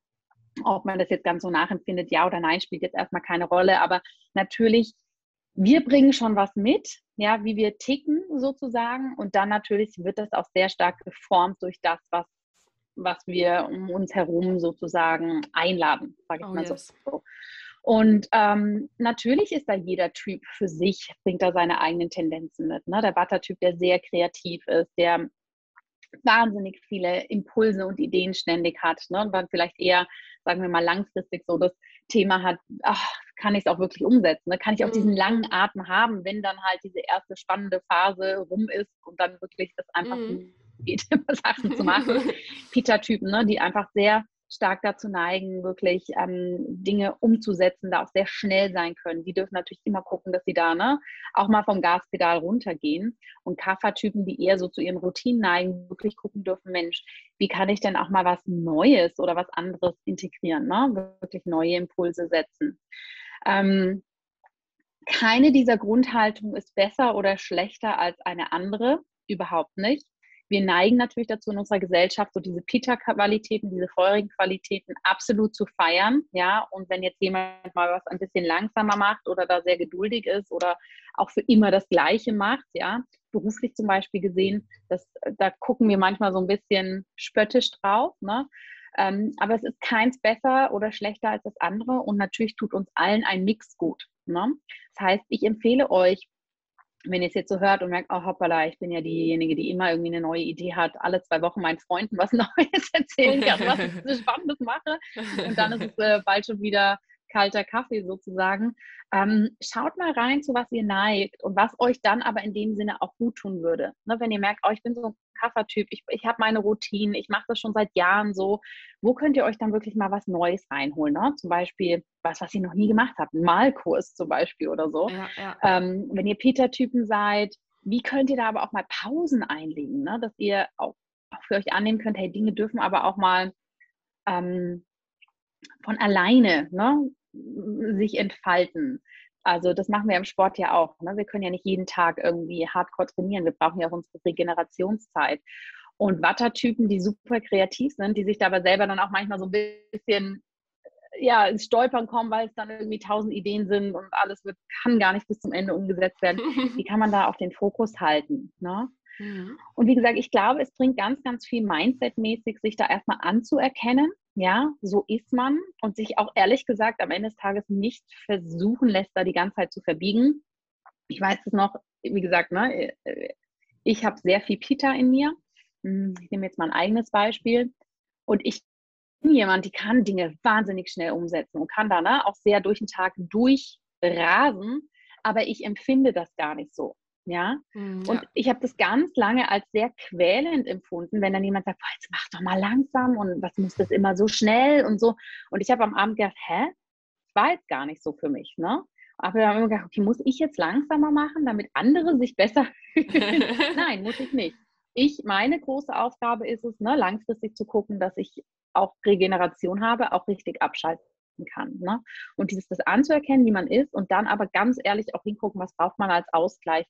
ob man das jetzt ganz so nachempfindet, ja oder nein, spielt jetzt erstmal keine Rolle. Aber natürlich, wir bringen schon was mit, ja, wie wir ticken sozusagen. Und dann natürlich wird das auch sehr stark geformt durch das, was, was wir um uns herum sozusagen einladen, sage ich oh, mal yes. so. Und ähm, natürlich ist da jeder Typ für sich, bringt da seine eigenen Tendenzen mit. Ne? Der Watter-Typ, der sehr kreativ ist, der wahnsinnig viele Impulse und Ideen ständig hat ne? und dann vielleicht eher, sagen wir mal, langfristig so das Thema hat, ach, kann ich es auch wirklich umsetzen? Ne? Kann ich auch diesen mhm. langen Atem haben, wenn dann halt diese erste spannende Phase rum ist und dann wirklich das einfach mhm. geht, Sachen zu machen. Peter-Typen, ne? die einfach sehr stark dazu neigen, wirklich ähm, Dinge umzusetzen, da auch sehr schnell sein können. Die dürfen natürlich immer gucken, dass sie da ne, auch mal vom Gaspedal runtergehen. Und Kaffertypen, die eher so zu ihren Routinen neigen, wirklich gucken dürfen, Mensch, wie kann ich denn auch mal was Neues oder was anderes integrieren, ne? wirklich neue Impulse setzen. Ähm, keine dieser Grundhaltungen ist besser oder schlechter als eine andere, überhaupt nicht wir neigen natürlich dazu in unserer Gesellschaft, so diese Pita-Qualitäten, diese feurigen Qualitäten absolut zu feiern. Ja, und wenn jetzt jemand mal was ein bisschen langsamer macht oder da sehr geduldig ist oder auch für immer das Gleiche macht, ja, beruflich zum Beispiel gesehen, das, da gucken wir manchmal so ein bisschen spöttisch drauf. Ne? Ähm, aber es ist keins besser oder schlechter als das andere und natürlich tut uns allen ein Mix gut. Ne? Das heißt, ich empfehle euch, wenn ihr es jetzt so hört und merkt, oh hoppala, ich bin ja diejenige, die immer irgendwie eine neue Idee hat, alle zwei Wochen meinen Freunden was Neues erzählen kann, was ich so Spannendes mache. Und dann ist es äh, bald schon wieder kalter Kaffee sozusagen. Ähm, schaut mal rein, zu was ihr neigt und was euch dann aber in dem Sinne auch gut tun würde. Ne, wenn ihr merkt, oh, ich bin so ein Kaffertyp, ich, ich habe meine Routine, ich mache das schon seit Jahren so, wo könnt ihr euch dann wirklich mal was Neues reinholen? Ne? Zum Beispiel was, was ihr noch nie gemacht habt, ein Malkurs zum Beispiel oder so. Ja, ja. Ähm, wenn ihr Peter-Typen seid, wie könnt ihr da aber auch mal Pausen einlegen, ne? dass ihr auch, auch für euch annehmen könnt, hey, Dinge dürfen aber auch mal ähm, von alleine ne, sich entfalten. Also das machen wir im Sport ja auch. Ne? Wir können ja nicht jeden Tag irgendwie hardcore trainieren. Wir brauchen ja auch unsere Regenerationszeit. Und Wattertypen, die super kreativ sind, die sich da aber selber dann auch manchmal so ein bisschen ja, ins Stolpern kommen, weil es dann irgendwie tausend Ideen sind und alles wird, kann gar nicht bis zum Ende umgesetzt werden. Wie kann man da auch den Fokus halten? Ne? Mhm. Und wie gesagt, ich glaube, es bringt ganz, ganz viel Mindset-mäßig, sich da erstmal anzuerkennen. Ja, so ist man und sich auch ehrlich gesagt am Ende des Tages nicht versuchen lässt, da die ganze Zeit zu verbiegen. Ich weiß es noch, wie gesagt, ne, äh, ich habe sehr viel Pita in mir. Hm, ich nehme jetzt mal ein eigenes Beispiel. Und ich bin jemand, die kann Dinge wahnsinnig schnell umsetzen und kann da ne, auch sehr durch den Tag durchrasen. Aber ich empfinde das gar nicht so. Ja, mhm, und ja. ich habe das ganz lange als sehr quälend empfunden, wenn dann jemand sagt, jetzt mach doch mal langsam und was muss das immer so schnell und so. Und ich habe am Abend gedacht, hä, das war jetzt gar nicht so für mich, ne? Aber dann habe ich immer gedacht, okay, muss ich jetzt langsamer machen, damit andere sich besser fühlen? Nein, muss ich nicht. Ich, meine große Aufgabe ist es, ne, langfristig zu gucken, dass ich auch Regeneration habe, auch richtig abschalten kann. Ne? Und dieses das anzuerkennen, wie man ist und dann aber ganz ehrlich auch hingucken, was braucht man als Ausgleich,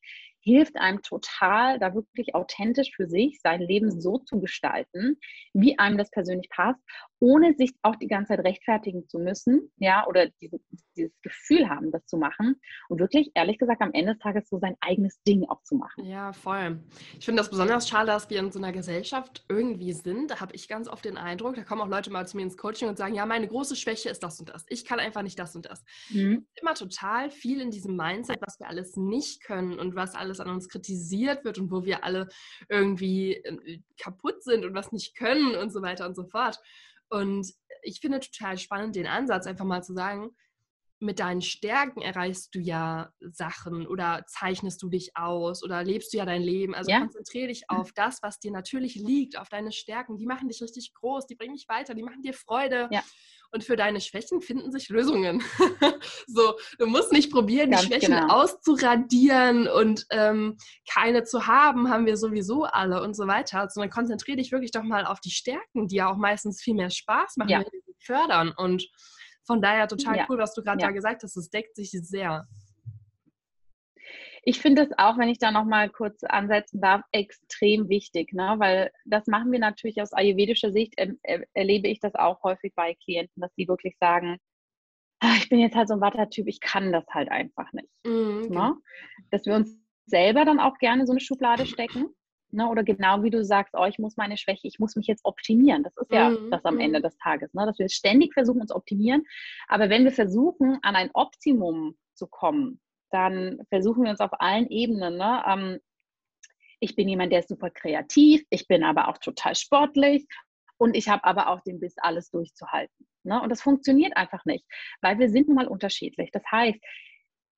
hilft einem total, da wirklich authentisch für sich sein Leben so zu gestalten, wie einem das persönlich passt, ohne sich auch die ganze Zeit rechtfertigen zu müssen, ja, oder diese, dieses Gefühl haben, das zu machen und wirklich, ehrlich gesagt, am Ende des Tages so sein eigenes Ding auch zu machen. Ja, voll. Ich finde das besonders schade, dass wir in so einer Gesellschaft irgendwie sind. Da habe ich ganz oft den Eindruck, da kommen auch Leute mal zu mir ins Coaching und sagen, ja, meine große Schwäche ist das und das. Ich kann einfach nicht das und das. Mhm. Immer total viel in diesem Mindset, was wir alles nicht können und was alles an uns kritisiert wird und wo wir alle irgendwie äh, kaputt sind und was nicht können und so weiter und so fort. Und ich finde total spannend den Ansatz, einfach mal zu sagen, mit deinen Stärken erreichst du ja Sachen oder zeichnest du dich aus oder lebst du ja dein Leben. Also ja. konzentriere dich auf das, was dir natürlich liegt, auf deine Stärken. Die machen dich richtig groß, die bringen dich weiter, die machen dir Freude. Ja. Und für deine Schwächen finden sich Lösungen. so, du musst nicht probieren, Ganz die Schwächen genau. auszuradieren und ähm, keine zu haben, haben wir sowieso alle und so weiter. Sondern konzentriere dich wirklich doch mal auf die Stärken, die ja auch meistens viel mehr Spaß machen, ja. fördern. Und von daher total ja. cool, was du gerade ja. da gesagt hast. Es deckt sich sehr. Ich finde es auch, wenn ich da noch mal kurz ansetzen darf, extrem wichtig, ne? weil das machen wir natürlich aus ayurvedischer Sicht, er, er, erlebe ich das auch häufig bei Klienten, dass die wirklich sagen, ah, ich bin jetzt halt so ein Wattertyp, ich kann das halt einfach nicht. Mhm, okay. ne? Dass wir uns selber dann auch gerne so eine Schublade stecken. Ne? Oder genau wie du sagst, oh, ich muss meine Schwäche, ich muss mich jetzt optimieren. Das ist ja mhm. das am Ende mhm. des Tages, ne? dass wir ständig versuchen, uns optimieren. Aber wenn wir versuchen, an ein Optimum zu kommen, dann versuchen wir uns auf allen Ebenen, ne? Ähm, ich bin jemand, der ist super kreativ, ich bin aber auch total sportlich und ich habe aber auch den Biss, alles durchzuhalten. Ne? Und das funktioniert einfach nicht, weil wir sind nun mal unterschiedlich. Das heißt,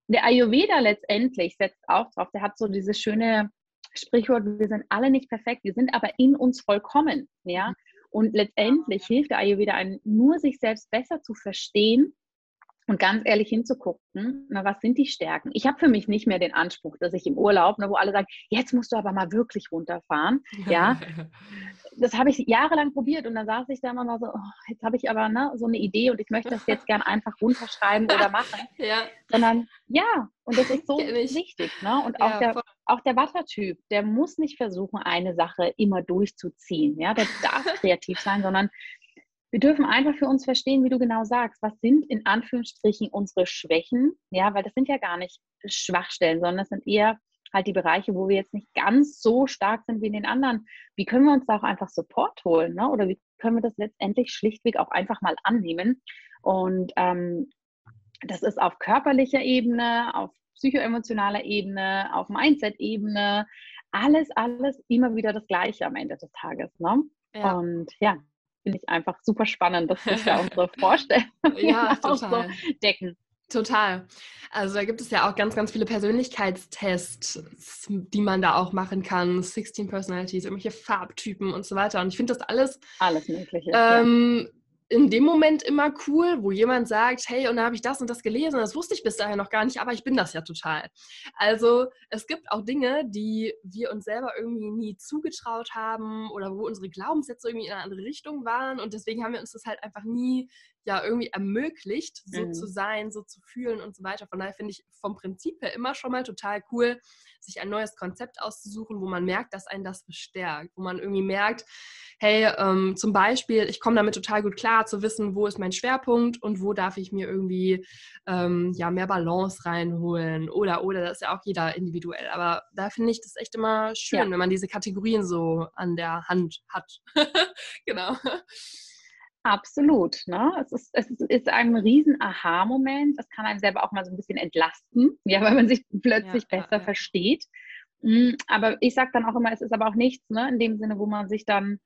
der Ayurveda letztendlich setzt auch drauf, der hat so dieses schöne Sprichwort, wir sind alle nicht perfekt, wir sind aber in uns vollkommen. Ja? Und letztendlich hilft der Ayurveda einem nur, sich selbst besser zu verstehen und ganz ehrlich hinzugucken, na, was sind die Stärken? Ich habe für mich nicht mehr den Anspruch, dass ich im Urlaub, na, wo alle sagen, jetzt musst du aber mal wirklich runterfahren. Ja, das habe ich jahrelang probiert und dann saß ich da immer mal so, oh, jetzt habe ich aber ne, so eine Idee und ich möchte das jetzt gern einfach runterschreiben oder machen. ja. Sondern ja, und das ist so wichtig. Ne? Und auch ja, der, auch der Wassertyp, der muss nicht versuchen, eine Sache immer durchzuziehen. Ja, der darf kreativ sein, sondern wir dürfen einfach für uns verstehen, wie du genau sagst, was sind in Anführungsstrichen unsere Schwächen, ja, weil das sind ja gar nicht Schwachstellen, sondern das sind eher halt die Bereiche, wo wir jetzt nicht ganz so stark sind wie in den anderen. Wie können wir uns da auch einfach Support holen, ne? oder wie können wir das letztendlich schlichtweg auch einfach mal annehmen? Und ähm, das ist auf körperlicher Ebene, auf psychoemotionaler Ebene, auf Mindset-Ebene, alles, alles immer wieder das Gleiche am Ende des Tages. Ne? Ja. Und ja, finde ich einfach super spannend, dass sich da unsere Vorstellungen ja, auch so decken. Total. Also da gibt es ja auch ganz, ganz viele Persönlichkeitstests, die man da auch machen kann. 16 Personalities, irgendwelche Farbtypen und so weiter. Und ich finde das alles, alles Mögliche, ähm, ja in dem Moment immer cool, wo jemand sagt, hey, und da habe ich das und das gelesen, und das wusste ich bis dahin noch gar nicht, aber ich bin das ja total. Also es gibt auch Dinge, die wir uns selber irgendwie nie zugetraut haben oder wo unsere Glaubenssätze irgendwie in eine andere Richtung waren und deswegen haben wir uns das halt einfach nie ja irgendwie ermöglicht, so mhm. zu sein, so zu fühlen und so weiter. Von daher finde ich vom Prinzip her immer schon mal total cool, sich ein neues Konzept auszusuchen, wo man merkt, dass einen das bestärkt, wo man irgendwie merkt, hey, ähm, zum Beispiel, ich komme damit total gut klar, zu wissen, wo ist mein Schwerpunkt und wo darf ich mir irgendwie ähm, ja, mehr Balance reinholen oder, oder, das ist ja auch jeder individuell. Aber da finde ich das echt immer schön, ja. wenn man diese Kategorien so an der Hand hat. genau. Absolut. Ne? Es, ist, es ist ein riesen Aha-Moment. Das kann einem selber auch mal so ein bisschen entlasten, ja, weil man sich plötzlich ja, besser ja, ja. versteht. Hm, aber ich sage dann auch immer, es ist aber auch nichts, ne, in dem Sinne, wo man sich dann,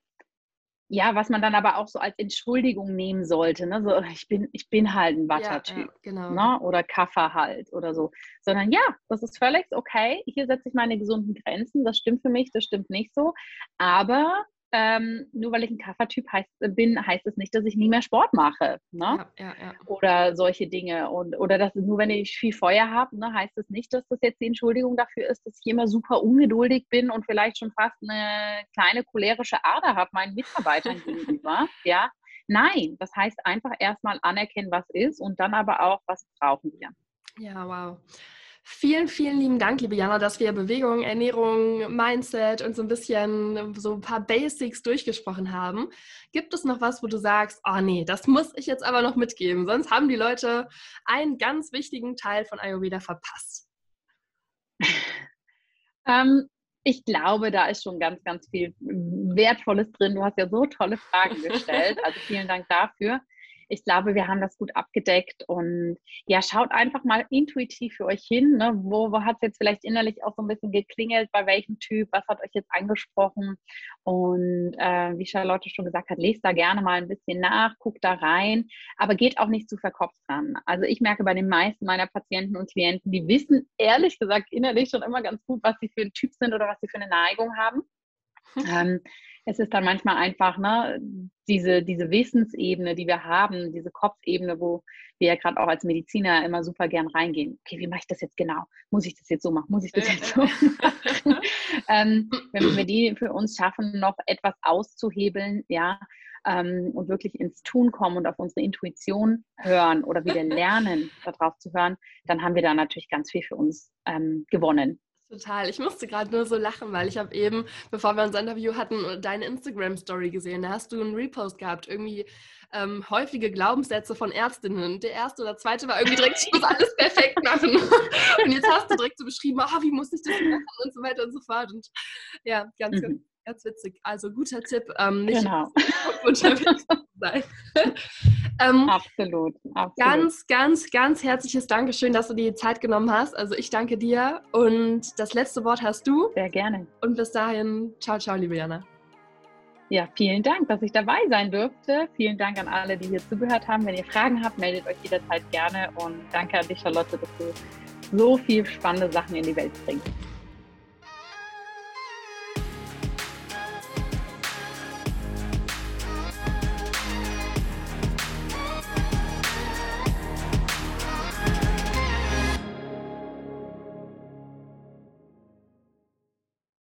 ja, was man dann aber auch so als Entschuldigung nehmen sollte. Ne? So, ich bin, ich bin halt ein Wattertyp. genau. Ne? Oder Kaffer halt oder so. Sondern ja, das ist völlig okay. Hier setze ich meine gesunden Grenzen. Das stimmt für mich, das stimmt nicht so. Aber ähm, nur weil ich ein Kaffertyp heißt, bin, heißt es nicht, dass ich nie mehr Sport mache. Ne? Ja, ja, ja. Oder solche Dinge. Und, oder dass nur wenn ich viel Feuer habe, ne, heißt es nicht, dass das jetzt die Entschuldigung dafür ist, dass ich immer super ungeduldig bin und vielleicht schon fast eine kleine cholerische Ader habe meinen Mitarbeitern gegenüber. Ja? Nein, das heißt einfach erstmal anerkennen, was ist und dann aber auch, was brauchen wir. Ja, wow. Vielen, vielen lieben Dank, liebe Jana, dass wir Bewegung, Ernährung, Mindset und so ein bisschen so ein paar Basics durchgesprochen haben. Gibt es noch was, wo du sagst, oh nee, das muss ich jetzt aber noch mitgeben, sonst haben die Leute einen ganz wichtigen Teil von Ayurveda verpasst? ähm, ich glaube, da ist schon ganz, ganz viel Wertvolles drin. Du hast ja so tolle Fragen gestellt. Also vielen Dank dafür ich glaube, wir haben das gut abgedeckt und ja, schaut einfach mal intuitiv für euch hin. Ne? Wo, wo hat es jetzt vielleicht innerlich auch so ein bisschen geklingelt? Bei welchem Typ? Was hat euch jetzt angesprochen? Und äh, wie Charlotte schon gesagt hat, lest da gerne mal ein bisschen nach, guckt da rein, aber geht auch nicht zu verkopft dran. Also ich merke bei den meisten meiner Patienten und Klienten, die wissen ehrlich gesagt innerlich schon immer ganz gut, was sie für ein Typ sind oder was sie für eine Neigung haben. ähm, es ist dann manchmal einfach ne, diese, diese Wissensebene, die wir haben, diese Kopfebene, wo wir ja gerade auch als Mediziner immer super gern reingehen. Okay, wie mache ich das jetzt genau? Muss ich das jetzt so machen? Muss ich das jetzt so machen? ähm, wenn wir die für uns schaffen, noch etwas auszuhebeln, ja, ähm, und wirklich ins Tun kommen und auf unsere Intuition hören oder wieder lernen, darauf zu hören, dann haben wir da natürlich ganz viel für uns ähm, gewonnen. Total. Ich musste gerade nur so lachen, weil ich habe eben, bevor wir unser Interview hatten, deine Instagram-Story gesehen. Da hast du einen Repost gehabt, irgendwie ähm, häufige Glaubenssätze von Ärztinnen. Der erste oder zweite war irgendwie direkt, ich muss alles perfekt machen. und jetzt hast du direkt so beschrieben, oh, wie muss ich das machen und so weiter und so fort. Und ja, ganz, mhm. ganz Ganz witzig. Also guter Tipp, ähm, nicht genau. unterwegs zu sein. ähm, absolut, absolut. Ganz, ganz, ganz herzliches Dankeschön, dass du dir die Zeit genommen hast. Also ich danke dir und das letzte Wort hast du. Sehr gerne. Und bis dahin, ciao, ciao, liebe Jana. Ja, vielen Dank, dass ich dabei sein durfte. Vielen Dank an alle, die hier zugehört haben. Wenn ihr Fragen habt, meldet euch jederzeit gerne. Und danke an dich, Charlotte, dass du so viele spannende Sachen in die Welt bringst.